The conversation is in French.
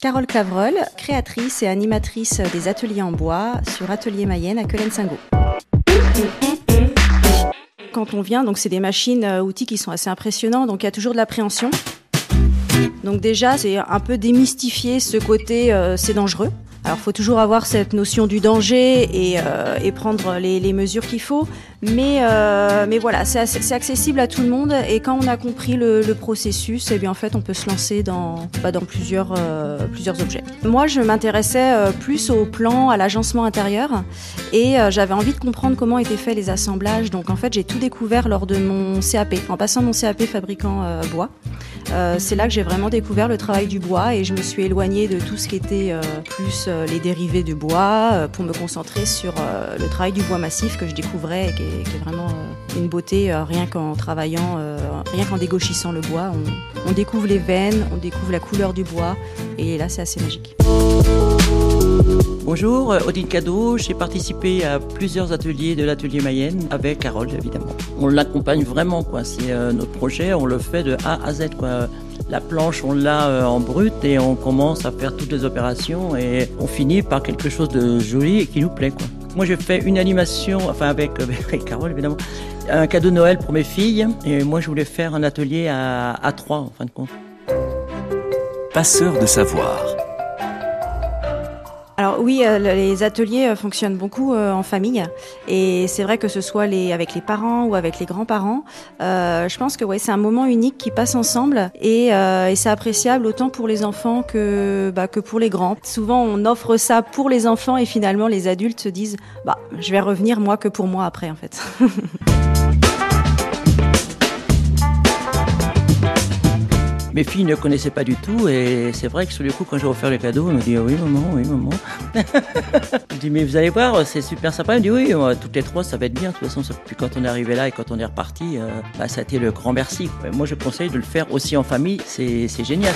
Carole Clavreul, créatrice et animatrice des ateliers en bois sur Atelier Mayenne à Quelen-Singo. Quand on vient, donc c'est des machines euh, outils qui sont assez impressionnants, donc il y a toujours de l'appréhension. Donc déjà, c'est un peu démystifier ce côté euh, c'est dangereux. Alors, il faut toujours avoir cette notion du danger et, euh, prendre les, mesures qu'il faut. Mais, euh, mais voilà, c'est accessible à tout le monde. Et quand on a compris le, processus, eh bien, en fait, on peut se lancer dans, bah, dans plusieurs, plusieurs objets. Moi, je m'intéressais plus au plan, à l'agencement intérieur. Et j'avais envie de comprendre comment étaient faits les assemblages. Donc, en fait, j'ai tout découvert lors de mon CAP, en passant mon CAP fabricant bois. Euh, c'est là que j'ai vraiment découvert le travail du bois et je me suis éloignée de tout ce qui était euh, plus euh, les dérivés de bois pour me concentrer sur le travail du bois massif que je découvrais et qui est, vraiment une beauté rien qu'en travaillant, rien qu'en dégauchissant le bois. On découvre les veines, on découvre la couleur du bois et là c'est assez magique. Bonjour, euh, Odile Cadeau. J'ai participé à plusieurs ateliers de l'atelier Mayenne avec Carole, évidemment. On l'accompagne vraiment, quoi. C'est euh, notre projet, on le fait de A à Z, quoi. La planche, on l'a euh, en brut et on commence à faire toutes les opérations et on finit par quelque chose de joli et qui nous plaît, quoi. Moi, j'ai fait une animation, enfin avec, Carole, évidemment, un cadeau de Noël pour mes filles. Et moi, je voulais faire un atelier à, à trois, en fin de compte. Passeur de savoir. Oui, euh, les ateliers euh, fonctionnent beaucoup euh, en famille et c'est vrai que ce soit les, avec les parents ou avec les grands-parents, je pense que ouais, c'est un moment unique qui passe ensemble et, et c'est appréciable autant pour les enfants que, bah, que pour les grands. Souvent on offre ça pour les enfants et finalement les adultes se disent bah, je vais revenir moi que pour moi après en fait. Mes filles ne connaissaient pas du tout et c'est vrai que sur le coup, quand j'ai offert le cadeau, elles me dit oui maman, oui maman. je dis mais vous allez voir, c'est super sympa. Elle me dit oui, toutes les trois, ça va être bien. De toute façon, puis quand on est arrivé là et quand on est reparti, euh, bah, ça a été le grand merci. Moi, je conseille de le faire aussi en famille, c'est génial.